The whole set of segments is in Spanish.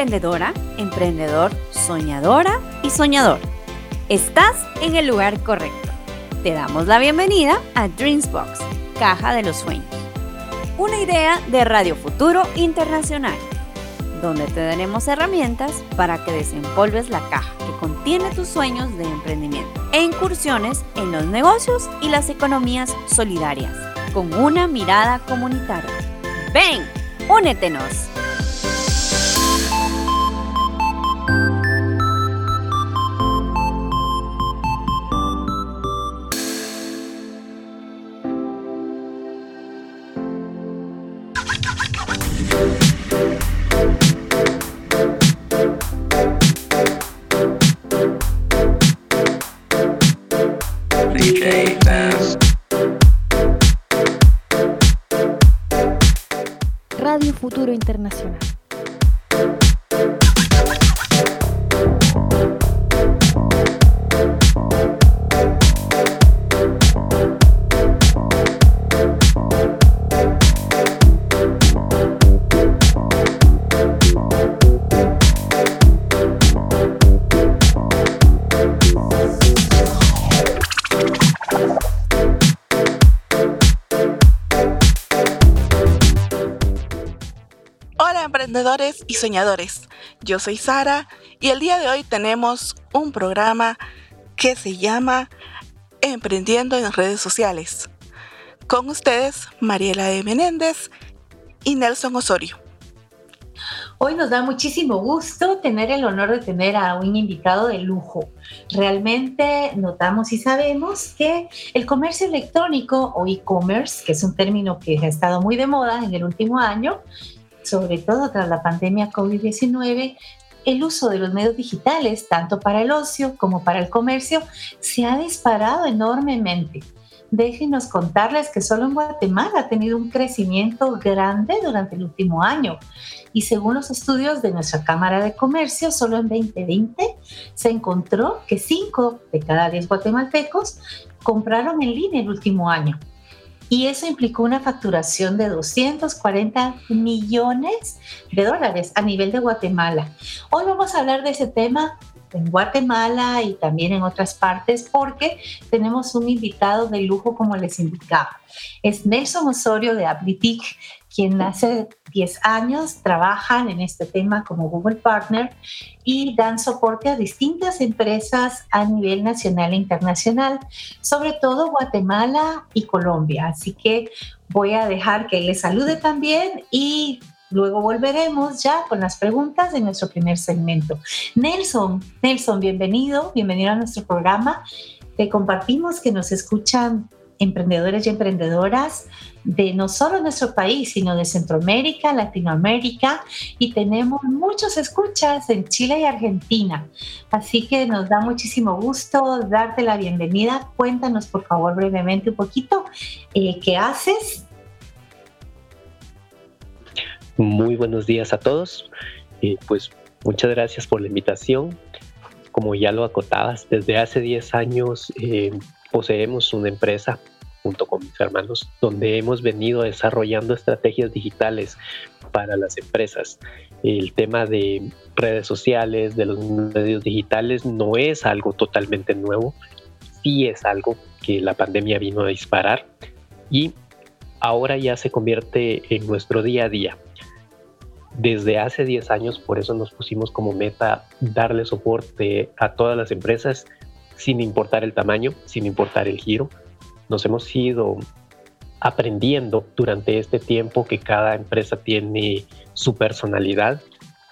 Hola, ¿eres emprendedora, emprendedor, soñadora y soñador? Estás en el lugar correcto. Te damos la bienvenida a Dreamsbox, Caja de los Sueños. Una idea de Radio Futuro Internacional, donde te daremos herramientas para que desempolves la caja que contiene tus sueños de emprendimiento e incursiones en los negocios y las economías solidarias, con una mirada comunitaria. Ven, únetenos. Emprendedores y soñadores, yo soy Sara y el día de hoy tenemos un programa que se llama Emprendiendo en redes sociales. Con ustedes Mariela E. Menéndez y Nelson Osorio. Hoy nos da muchísimo gusto tener el honor de tener a un invitado de lujo. Realmente notamos y sabemos que el comercio electrónico o e-commerce, que es un término que ha estado muy de moda en el último año, sobre todo tras la pandemia COVID-19, el uso de los medios digitales, tanto para el ocio como para el comercio, se ha disparado enormemente. Déjenos contarles que solo en Guatemala ha tenido un crecimiento grande durante el último año. Y según los estudios de nuestra Cámara de Comercio, solo en 2020 se encontró que 5 de cada 10 guatemaltecos compraron en línea el último año. Y eso implicó una facturación de 240 millones de dólares a nivel de Guatemala. Hoy vamos a hablar de ese tema en Guatemala y también en otras partes porque tenemos un invitado de lujo como les indicaba. Es Nelson Osorio de Aplitic, quien hace 10 años trabajan en este tema como Google Partner y dan soporte a distintas empresas a nivel nacional e internacional, sobre todo Guatemala y Colombia. Así que voy a dejar que les salude también y Luego volveremos ya con las preguntas de nuestro primer segmento. Nelson, Nelson, bienvenido, bienvenido a nuestro programa. Te compartimos que nos escuchan emprendedores y emprendedoras de no solo nuestro país, sino de Centroamérica, Latinoamérica y tenemos muchos escuchas en Chile y Argentina. Así que nos da muchísimo gusto darte la bienvenida. Cuéntanos por favor brevemente un poquito eh, qué haces muy buenos días a todos. Pues muchas gracias por la invitación. Como ya lo acotabas, desde hace 10 años eh, poseemos una empresa junto con mis hermanos donde hemos venido desarrollando estrategias digitales para las empresas. El tema de redes sociales, de los medios digitales, no es algo totalmente nuevo, sí es algo que la pandemia vino a disparar y ahora ya se convierte en nuestro día a día desde hace 10 años, por eso nos pusimos como meta darle soporte a todas las empresas sin importar el tamaño, sin importar el giro. Nos hemos ido aprendiendo durante este tiempo que cada empresa tiene su personalidad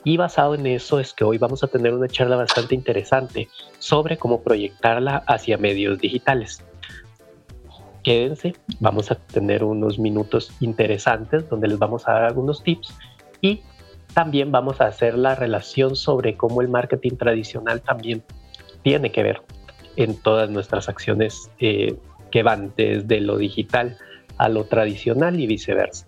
y basado en eso es que hoy vamos a tener una charla bastante interesante sobre cómo proyectarla hacia medios digitales. Quédense, vamos a tener unos minutos interesantes donde les vamos a dar algunos tips y también vamos a hacer la relación sobre cómo el marketing tradicional también tiene que ver en todas nuestras acciones eh, que van desde lo digital a lo tradicional y viceversa.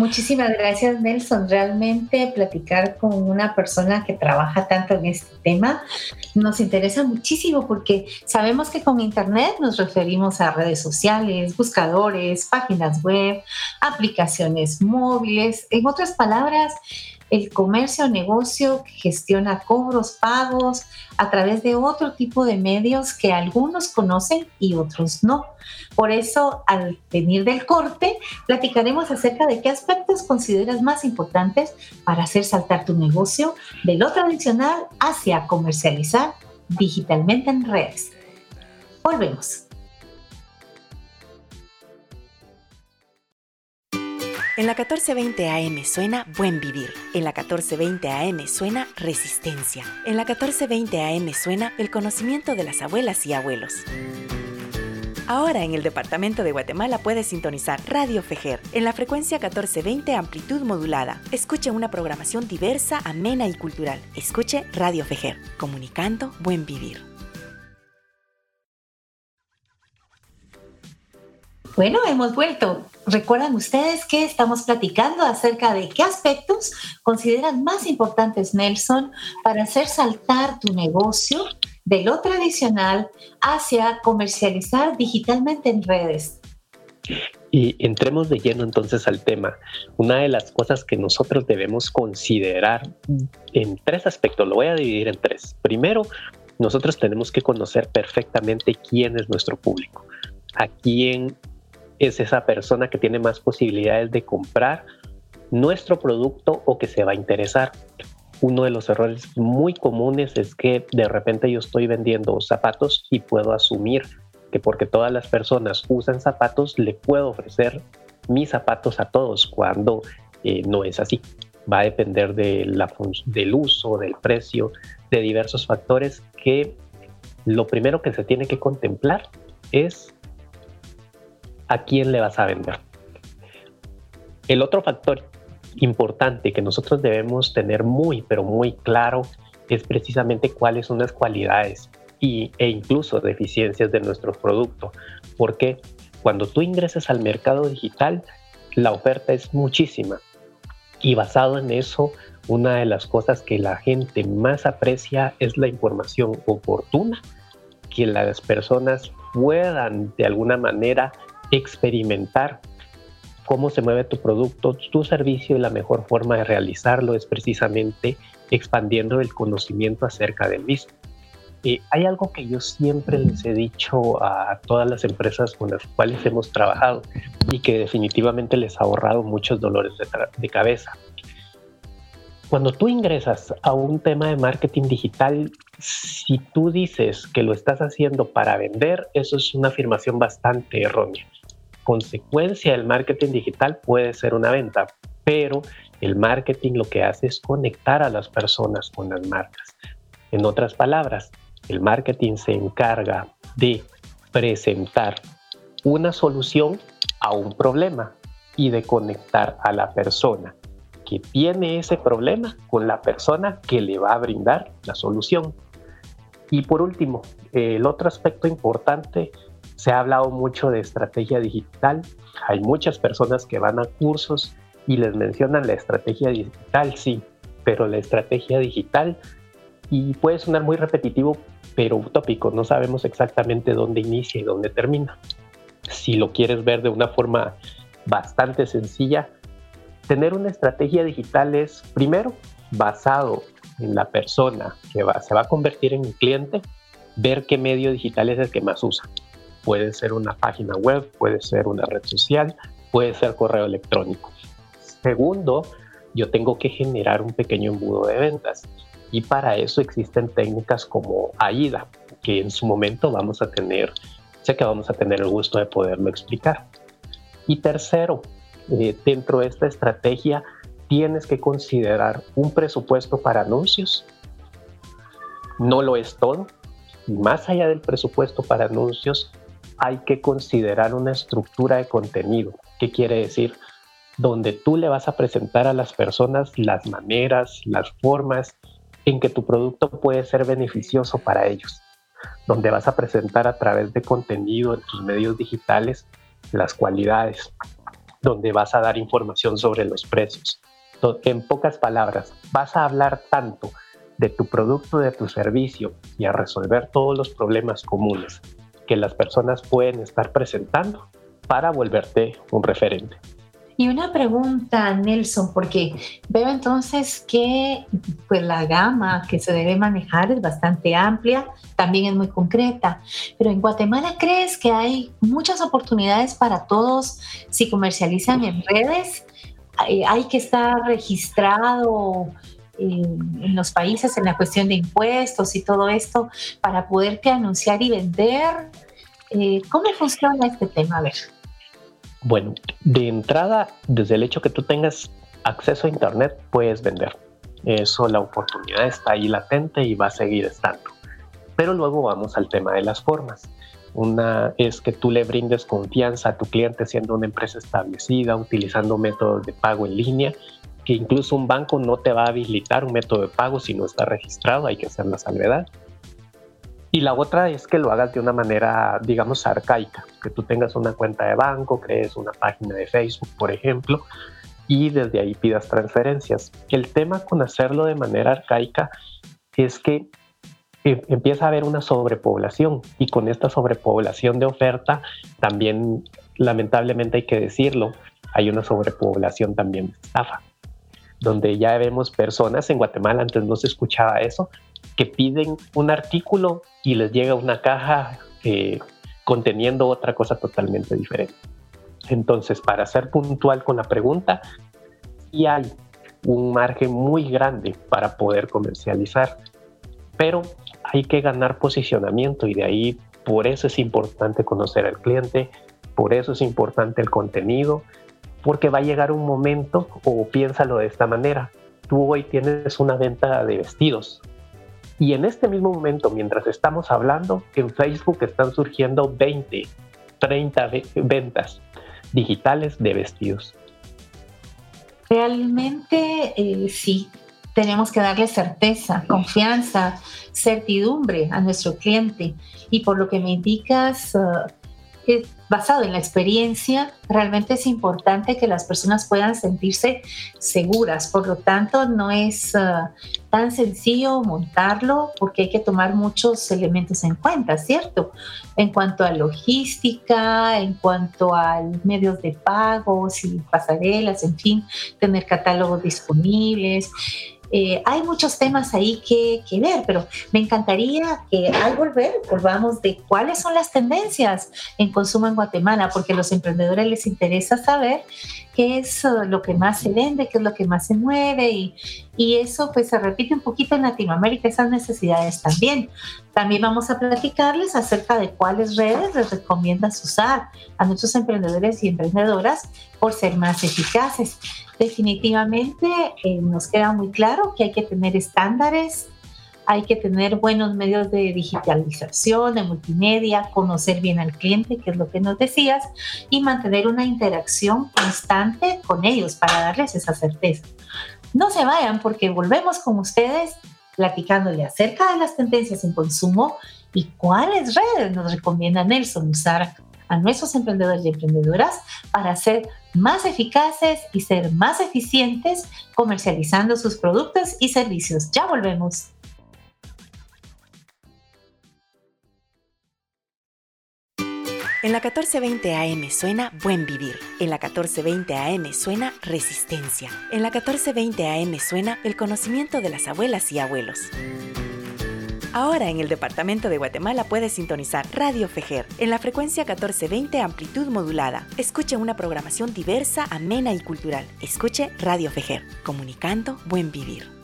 Muchísimas gracias, Nelson. Realmente platicar con una persona que trabaja tanto en este tema nos interesa muchísimo porque sabemos que con Internet nos referimos a redes sociales, buscadores, páginas web, aplicaciones móviles. En otras palabras, el comercio o negocio que gestiona cobros, pagos a través de otro tipo de medios que algunos conocen y otros no. Por eso, al venir del corte, platicaremos acerca de qué aspectos consideras más importantes para hacer saltar tu negocio de lo tradicional hacia comercializar digitalmente en redes. Volvemos. En la 1420 AM suena Buen Vivir. En la 1420 AM suena Resistencia. En la 1420 AM suena el conocimiento de las abuelas y abuelos. Ahora en el departamento de Guatemala puedes sintonizar Radio Fejer en la frecuencia 1420 amplitud modulada. Escuche una programación diversa, amena y cultural. Escuche Radio Fejer, comunicando buen vivir. Bueno, hemos vuelto. Recuerdan ustedes que estamos platicando acerca de qué aspectos consideran más importantes, Nelson, para hacer saltar tu negocio de lo tradicional hacia comercializar digitalmente en redes. Y entremos de lleno entonces al tema. Una de las cosas que nosotros debemos considerar en tres aspectos, lo voy a dividir en tres. Primero, nosotros tenemos que conocer perfectamente quién es nuestro público, a quién es esa persona que tiene más posibilidades de comprar nuestro producto o que se va a interesar. Uno de los errores muy comunes es que de repente yo estoy vendiendo zapatos y puedo asumir que porque todas las personas usan zapatos le puedo ofrecer mis zapatos a todos cuando eh, no es así. Va a depender del uso, del precio, de diversos factores que lo primero que se tiene que contemplar es a quién le vas a vender. El otro factor importante que nosotros debemos tener muy, pero muy claro es precisamente cuáles son las cualidades y, e incluso deficiencias de nuestro producto. Porque cuando tú ingresas al mercado digital, la oferta es muchísima. Y basado en eso, una de las cosas que la gente más aprecia es la información oportuna, que las personas puedan de alguna manera experimentar cómo se mueve tu producto, tu servicio y la mejor forma de realizarlo es precisamente expandiendo el conocimiento acerca del mismo. Eh, hay algo que yo siempre les he dicho a todas las empresas con las cuales hemos trabajado y que definitivamente les ha ahorrado muchos dolores de, de cabeza. Cuando tú ingresas a un tema de marketing digital, si tú dices que lo estás haciendo para vender, eso es una afirmación bastante errónea consecuencia del marketing digital puede ser una venta, pero el marketing lo que hace es conectar a las personas con las marcas. En otras palabras, el marketing se encarga de presentar una solución a un problema y de conectar a la persona que tiene ese problema con la persona que le va a brindar la solución. Y por último, el otro aspecto importante se ha hablado mucho de estrategia digital. Hay muchas personas que van a cursos y les mencionan la estrategia digital, sí, pero la estrategia digital y puede sonar muy repetitivo, pero utópico. No sabemos exactamente dónde inicia y dónde termina. Si lo quieres ver de una forma bastante sencilla, tener una estrategia digital es primero basado en la persona que va, se va a convertir en un cliente, ver qué medio digital es el que más usa. Puede ser una página web, puede ser una red social, puede ser correo electrónico. Segundo, yo tengo que generar un pequeño embudo de ventas y para eso existen técnicas como AIDA, que en su momento vamos a tener, sé que vamos a tener el gusto de poderlo explicar. Y tercero, eh, dentro de esta estrategia tienes que considerar un presupuesto para anuncios. No lo es todo. Y más allá del presupuesto para anuncios, hay que considerar una estructura de contenido. ¿Qué quiere decir? Donde tú le vas a presentar a las personas las maneras, las formas en que tu producto puede ser beneficioso para ellos. Donde vas a presentar a través de contenido en tus medios digitales las cualidades. donde vas a dar información sobre los precios. En pocas palabras, vas a hablar tanto de tu producto, de tu servicio y a resolver todos los problemas comunes que las personas pueden estar presentando para volverte un referente. Y una pregunta, Nelson, porque veo entonces que pues, la gama que se debe manejar es bastante amplia, también es muy concreta, pero en Guatemala crees que hay muchas oportunidades para todos si comercializan en redes. Hay que estar registrado en los países en la cuestión de impuestos y todo esto para poderte anunciar y vender. Eh, ¿Cómo funciona este tema? A ver. Bueno, de entrada, desde el hecho que tú tengas acceso a Internet, puedes vender. Eso, la oportunidad está ahí latente y va a seguir estando. Pero luego vamos al tema de las formas. Una es que tú le brindes confianza a tu cliente siendo una empresa establecida, utilizando métodos de pago en línea, que incluso un banco no te va a habilitar un método de pago si no está registrado, hay que hacer la salvedad. Y la otra es que lo hagas de una manera, digamos, arcaica, que tú tengas una cuenta de banco, crees una página de Facebook, por ejemplo, y desde ahí pidas transferencias. El tema con hacerlo de manera arcaica es que eh, empieza a haber una sobrepoblación y con esta sobrepoblación de oferta también, lamentablemente hay que decirlo, hay una sobrepoblación también de estafa, donde ya vemos personas en Guatemala, antes no se escuchaba eso, que piden un artículo y les llega una caja eh, conteniendo otra cosa totalmente diferente. Entonces, para ser puntual con la pregunta, sí hay un margen muy grande para poder comercializar, pero hay que ganar posicionamiento y de ahí por eso es importante conocer al cliente, por eso es importante el contenido, porque va a llegar un momento, o piénsalo de esta manera, tú hoy tienes una venta de vestidos, y en este mismo momento, mientras estamos hablando, en Facebook están surgiendo 20, 30 ventas digitales de vestidos. Realmente eh, sí, tenemos que darle certeza, confianza, certidumbre a nuestro cliente. Y por lo que me indicas, uh, basado en la experiencia, realmente es importante que las personas puedan sentirse seguras. Por lo tanto, no es ah, tan sencillo montarlo porque hay que tomar muchos elementos en cuenta, ¿cierto? En cuanto a logística, en cuanto a medios de pago, y pasarelas, en fin, tener catálogos disponibles. Eh, hay muchos temas ahí que, que, ver, pero me encantaría que al volver volvamos de cuáles son las tendencias en consumo en Guatemala, porque a los emprendedores les interesa saber qué es uh, lo que más se vende, qué es lo que más se mueve y, y eso pues se repite un poquito en Latinoamérica, esas necesidades también. También vamos a platicarles acerca de cuáles redes les recomiendas usar a nuestros emprendedores y emprendedoras por ser más eficaces definitivamente eh, nos queda muy claro que hay que tener estándares, hay que tener buenos medios de digitalización, de multimedia, conocer bien al cliente, que es lo que nos decías, y mantener una interacción constante con ellos para darles esa certeza. No se vayan porque volvemos con ustedes platicándole acerca de las tendencias en consumo y cuáles redes nos recomienda Nelson usar a nuestros emprendedores y emprendedoras para ser más eficaces y ser más eficientes comercializando sus productos y servicios. Ya volvemos. En la 1420 AM suena Buen Vivir. En la 1420 AM suena Resistencia. En la 1420 AM suena el conocimiento de las abuelas y abuelos. Ahora en el departamento de Guatemala puedes sintonizar Radio Fejer en la frecuencia 1420 amplitud modulada. Escuche una programación diversa, amena y cultural. Escuche Radio Fejer, comunicando buen vivir.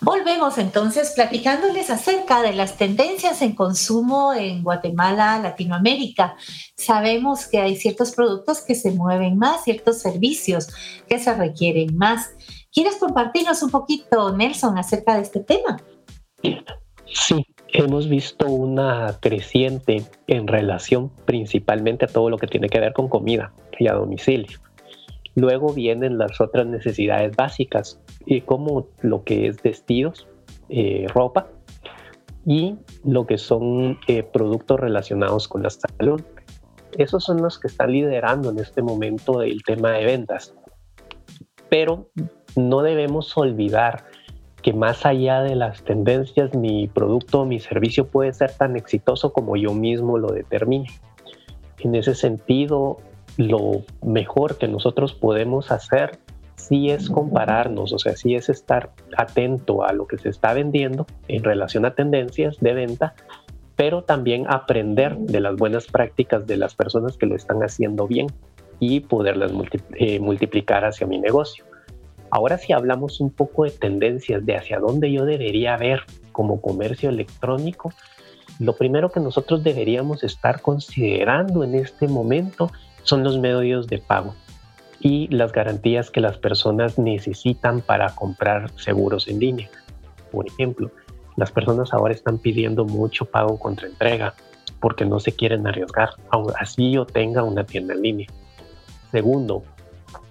Volvemos entonces platicándoles acerca de las tendencias en consumo en Guatemala, Latinoamérica. Sabemos que hay ciertos productos que se mueven más, ciertos servicios que se requieren más. ¿Quieres compartirnos un poquito, Nelson, acerca de este tema? Sí, hemos visto una creciente en relación principalmente a todo lo que tiene que ver con comida y a domicilio. Luego vienen las otras necesidades básicas, como lo que es vestidos, eh, ropa y lo que son eh, productos relacionados con la salud. esos son los que están liderando en este momento el tema de ventas. Pero no debemos olvidar que más allá de las tendencias, mi producto o mi servicio puede ser tan exitoso como yo mismo lo determine. En ese sentido, lo mejor que nosotros podemos hacer sí es compararnos, o sea, sí es estar atento a lo que se está vendiendo en relación a tendencias de venta, pero también aprender de las buenas prácticas de las personas que lo están haciendo bien y poderlas eh, multiplicar hacia mi negocio. Ahora si hablamos un poco de tendencias de hacia dónde yo debería ver como comercio electrónico, lo primero que nosotros deberíamos estar considerando en este momento son los medios de pago y las garantías que las personas necesitan para comprar seguros en línea. Por ejemplo, las personas ahora están pidiendo mucho pago contra entrega porque no se quieren arriesgar, aun así yo tenga una tienda en línea. Segundo,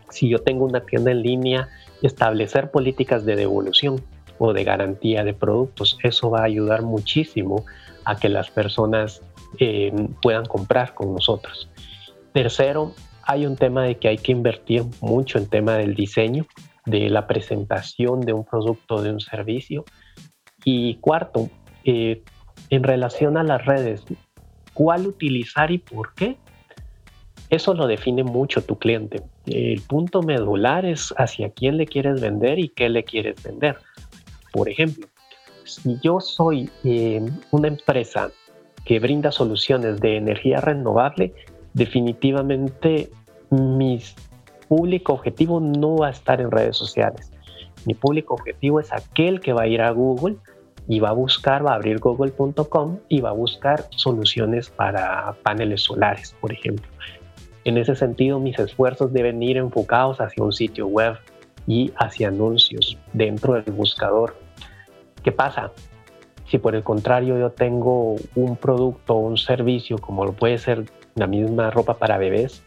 si yo tengo una tienda en línea, establecer políticas de devolución o de garantía de productos, eso va a ayudar muchísimo a que las personas eh, puedan comprar con nosotros. Tercero, hay un tema de que hay que invertir mucho en tema del diseño, de la presentación de un producto, de un servicio. Y cuarto, eh, en relación a las redes, ¿cuál utilizar y por qué? Eso lo define mucho tu cliente. El punto medular es hacia quién le quieres vender y qué le quieres vender. Por ejemplo, si yo soy eh, una empresa que brinda soluciones de energía renovable, definitivamente mi público objetivo no va a estar en redes sociales. Mi público objetivo es aquel que va a ir a Google y va a buscar, va a abrir google.com y va a buscar soluciones para paneles solares, por ejemplo. En ese sentido, mis esfuerzos deben ir enfocados hacia un sitio web y hacia anuncios dentro del buscador. ¿Qué pasa? Si por el contrario yo tengo un producto o un servicio como lo puede ser la misma ropa para bebés,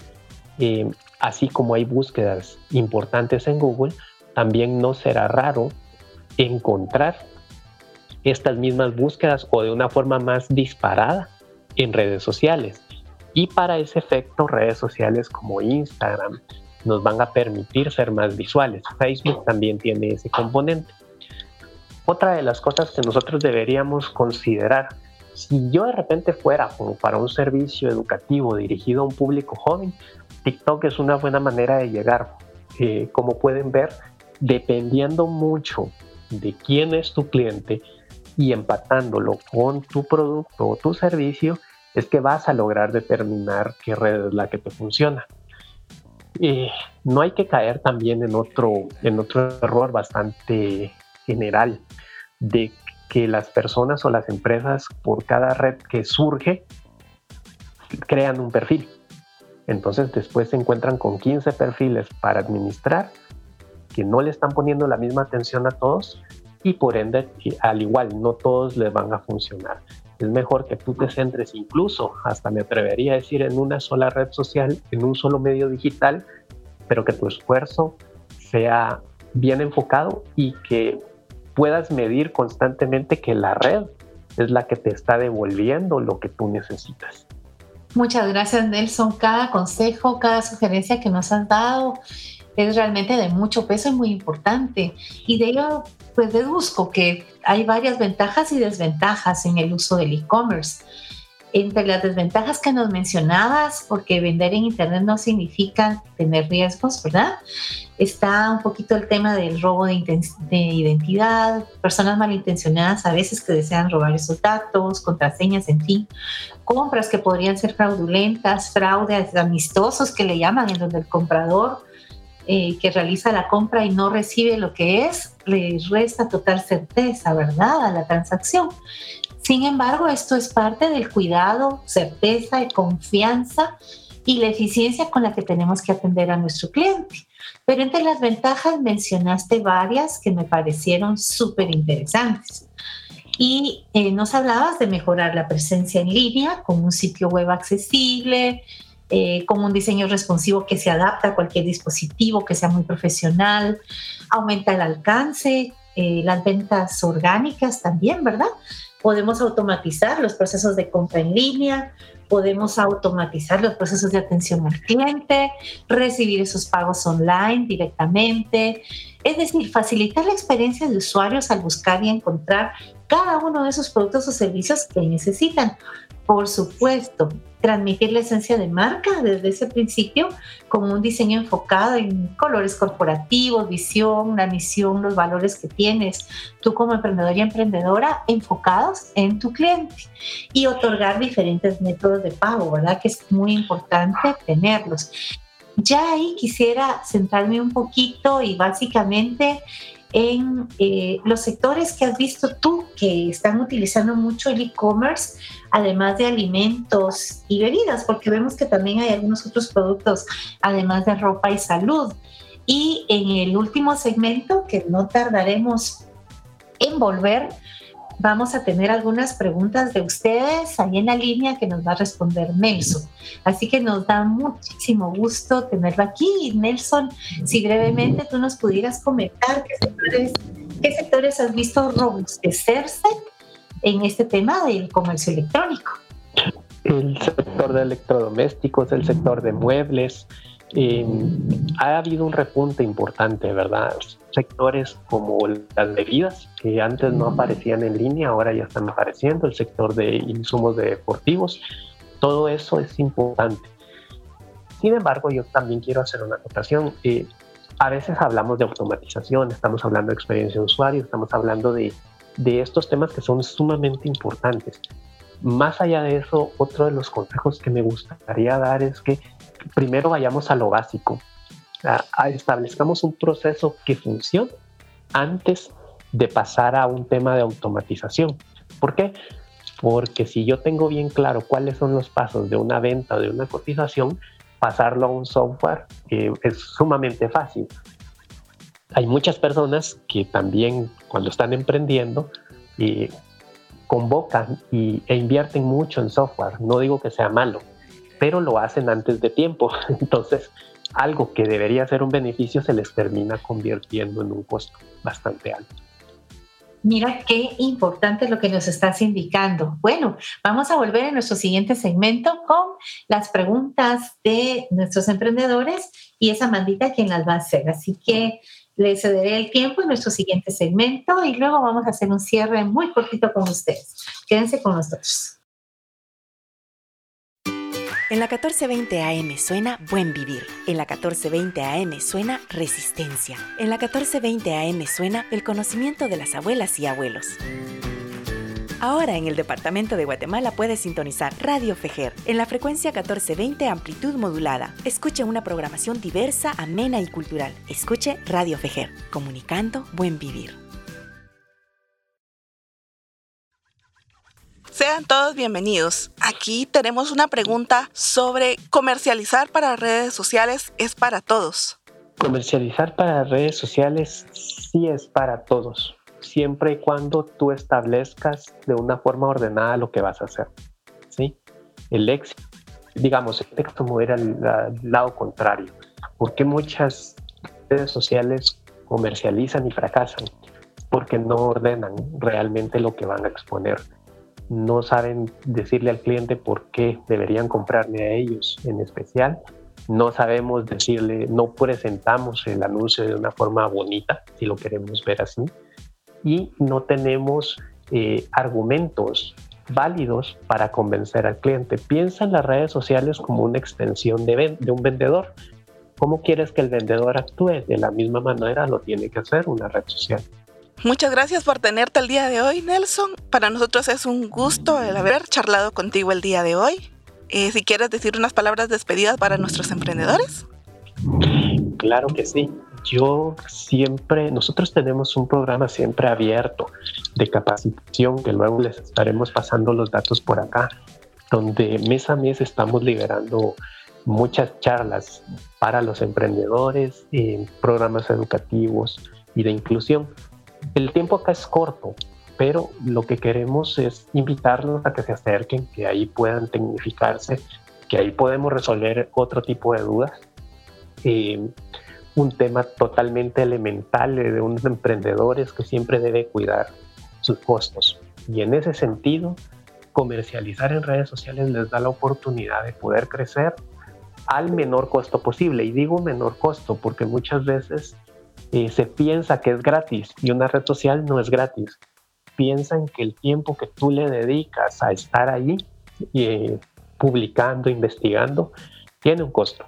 eh, así como hay búsquedas importantes en Google, también no será raro encontrar estas mismas búsquedas o de una forma más disparada en redes sociales. Y para ese efecto, redes sociales como Instagram nos van a permitir ser más visuales. Facebook también tiene ese componente. Otra de las cosas que nosotros deberíamos considerar si yo de repente fuera como para un servicio educativo dirigido a un público joven, TikTok es una buena manera de llegar. Eh, como pueden ver, dependiendo mucho de quién es tu cliente y empatándolo con tu producto o tu servicio, es que vas a lograr determinar qué red es la que te funciona. Eh, no hay que caer también en otro, en otro error bastante general de que las personas o las empresas por cada red que surge crean un perfil. Entonces después se encuentran con 15 perfiles para administrar que no le están poniendo la misma atención a todos y por ende al igual no todos les van a funcionar. Es mejor que tú te centres incluso, hasta me atrevería a decir, en una sola red social, en un solo medio digital, pero que tu esfuerzo sea bien enfocado y que puedas medir constantemente que la red es la que te está devolviendo lo que tú necesitas. Muchas gracias Nelson. Cada consejo, cada sugerencia que nos has dado es realmente de mucho peso y muy importante. Y de ello, pues deduzco que hay varias ventajas y desventajas en el uso del e-commerce entre las desventajas que nos mencionabas, porque vender en Internet no significa tener riesgos, ¿verdad? Está un poquito el tema del robo de, identidad, personas malintencionadas a veces que desean robar esos datos, contraseñas, en fin, compras que podrían ser fraudulentas, fraudes amistosos que le llaman, en donde el comprador eh, que realiza la compra y no recibe lo que es, le resta total certeza, ¿verdad?, a la transacción. Sin embargo, esto es parte del cuidado, certeza y confianza y la eficiencia con la que tenemos que atender a nuestro cliente. Pero entre las ventajas mencionaste varias que me parecieron súper interesantes. Y eh, nos hablabas de mejorar la presencia en línea con un sitio web accesible, eh, con un diseño responsivo que se adapta a cualquier dispositivo, que sea muy profesional, aumenta el alcance, eh, las ventas orgánicas también, ¿verdad? Podemos automatizar los procesos de compra en línea, podemos automatizar los procesos de atención al cliente, recibir esos pagos online directamente, es decir, facilitar la experiencia de usuarios al buscar y encontrar cada uno de esos productos o servicios que necesitan. Por supuesto, transmitir la esencia de marca desde ese principio con un diseño enfocado en colores corporativos, visión, la misión, los valores que tienes tú como emprendedor y emprendedora enfocados en tu cliente y otorgar diferentes métodos de pago, ¿verdad? Que es muy importante tenerlos. Ya ahí quisiera centrarme un poquito y básicamente en eh, los sectores que has visto tú que están utilizando mucho el e-commerce, además de alimentos y bebidas, porque vemos que también hay algunos otros productos, además de ropa y salud. Y en el último segmento, que no tardaremos en volver, vamos a tener algunas preguntas de ustedes ahí en la línea que nos va a responder Nelson. Así que nos da muchísimo gusto tenerlo aquí. Nelson, si brevemente tú nos pudieras comentar qué sectores, qué sectores has visto robustecerse en este tema del comercio electrónico. El sector de electrodomésticos, el sector de muebles, eh, ha habido un repunte importante, ¿verdad? Sectores como las bebidas, que antes no aparecían en línea, ahora ya están apareciendo, el sector de insumos deportivos, todo eso es importante. Sin embargo, yo también quiero hacer una acotación. Eh, a veces hablamos de automatización, estamos hablando de experiencia de usuario, estamos hablando de, de estos temas que son sumamente importantes. Más allá de eso, otro de los consejos que me gustaría dar es que primero vayamos a lo básico, establezcamos un proceso que funcione antes de pasar a un tema de automatización. ¿Por qué? Porque si yo tengo bien claro cuáles son los pasos de una venta o de una cotización, pasarlo a un software es sumamente fácil. Hay muchas personas que también cuando están emprendiendo eh, convocan y, e invierten mucho en software. No digo que sea malo, pero lo hacen antes de tiempo. Entonces, algo que debería ser un beneficio se les termina convirtiendo en un costo bastante alto. Mira qué importante lo que nos estás indicando. Bueno, vamos a volver en nuestro siguiente segmento con las preguntas de nuestros emprendedores y esa mandita quien las va a hacer. Así que le cederé el tiempo en nuestro siguiente segmento y luego vamos a hacer un cierre muy cortito con ustedes. Quédense con nosotros. En la 1420 AM suena Buen Vivir. En la 1420 AM suena Resistencia. En la 1420 AM suena el conocimiento de las abuelas y abuelos. Ahora en el departamento de Guatemala puedes sintonizar Radio Fejer en la frecuencia 1420 amplitud modulada. Escuche una programación diversa, amena y cultural. Escuche Radio Fejer, comunicando buen vivir. Sean todos bienvenidos. Aquí tenemos una pregunta sobre comercializar para redes sociales es para todos. Comercializar para redes sociales sí es para todos, siempre y cuando tú establezcas de una forma ordenada lo que vas a hacer. ¿sí? El éxito, digamos, este como era el lado contrario. porque muchas redes sociales comercializan y fracasan? Porque no ordenan realmente lo que van a exponer no saben decirle al cliente por qué deberían comprarle a ellos en especial. No sabemos decirle, no presentamos el anuncio de una forma bonita, si lo queremos ver así, y no tenemos eh, argumentos válidos para convencer al cliente. Piensa en las redes sociales como una extensión de, de un vendedor. ¿Cómo quieres que el vendedor actúe? De la misma manera lo tiene que hacer una red social. Muchas gracias por tenerte el día de hoy, Nelson. Para nosotros es un gusto el haber charlado contigo el día de hoy. Eh, si quieres decir unas palabras despedidas para nuestros emprendedores. Claro que sí. Yo siempre, nosotros tenemos un programa siempre abierto de capacitación que luego les estaremos pasando los datos por acá, donde mes a mes estamos liberando muchas charlas para los emprendedores, en programas educativos y de inclusión. El tiempo acá es corto, pero lo que queremos es invitarlos a que se acerquen, que ahí puedan tecnificarse, que ahí podemos resolver otro tipo de dudas. Eh, un tema totalmente elemental de unos emprendedores que siempre debe cuidar sus costos. Y en ese sentido, comercializar en redes sociales les da la oportunidad de poder crecer al menor costo posible. Y digo menor costo porque muchas veces se piensa que es gratis y una red social no es gratis. Piensa en que el tiempo que tú le dedicas a estar allí eh, publicando, investigando, tiene un costo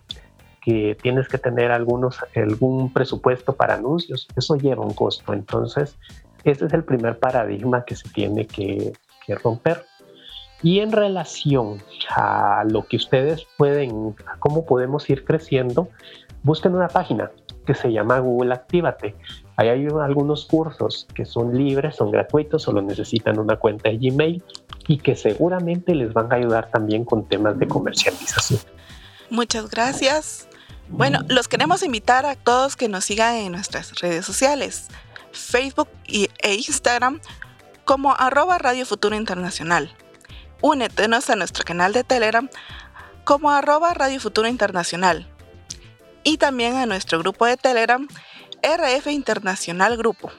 que tienes que tener algunos, algún presupuesto para anuncios, eso lleva un costo. Entonces, ese es el primer paradigma que se tiene que, romper. Y en relación a lo que ustedes pueden, cómo podemos ir creciendo, busquen una página que se llama Google Actívate. Ahí hay algunos cursos que son libres, son gratuitos, solo necesitan una cuenta de Gmail y que seguramente les van a ayudar también con temas de comercialización. Muchas gracias. Bueno, los queremos invitar a todos que nos sigan en nuestras redes sociales, Facebook e Instagram como arroba Radio Futuro Internacional. Únetenos a nuestro canal de Telegram como arroba Radio Futuro Internacional y también a nuestro grupo de Telegram RF Internacional Grupo.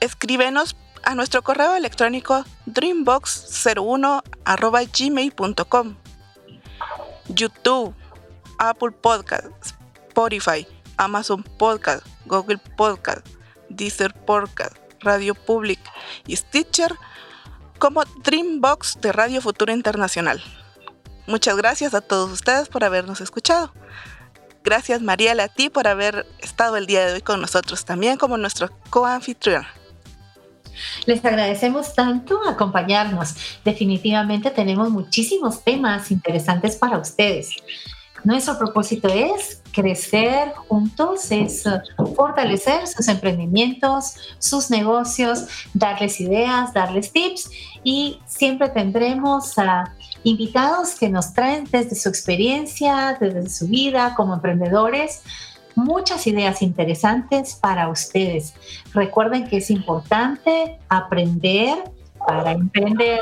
Escríbenos a nuestro correo electrónico dreambox01 gmail.com. YouTube Apple Podcast, Spotify, Amazon Podcast, Google Podcast, Deezer Podcast, Radio Public y Stitcher como Dreambox de Radio Futuro Internacional. Muchas gracias a todos ustedes por habernos escuchado. Gracias Mariela a ti por haber estado el día de hoy con nosotros también como nuestro coanfitrión. Les agradecemos tanto acompañarnos. Definitivamente tenemos muchísimos temas interesantes para ustedes. Nuestro propósito es crecer juntos, es fortalecer sus emprendimientos, sus negocios, darles ideas, darles tips y siempre tendremos a invitados que nos traen desde su experiencia, desde su vida como emprendedores, muchas ideas interesantes para ustedes. Recuerden que es importante aprender para emprender.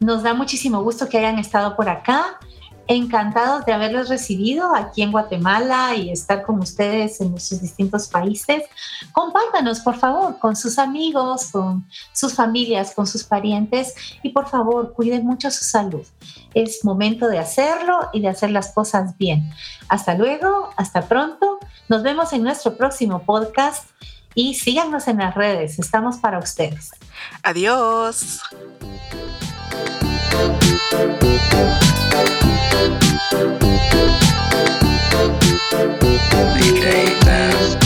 Nos da muchísimo gusto que hayan estado por acá encantados de haberlos recibido aquí en Guatemala y estar con ustedes en sus distintos países. Compártanos, por favor, con sus amigos, con sus familias, con sus parientes y por favor, cuiden mucho su salud. Es momento de hacerlo y de hacer las cosas bien. Hasta luego, hasta pronto. Nos vemos en nuestro próximo podcast y síganos en las redes. Estamos para ustedes. Adiós. DK Bass.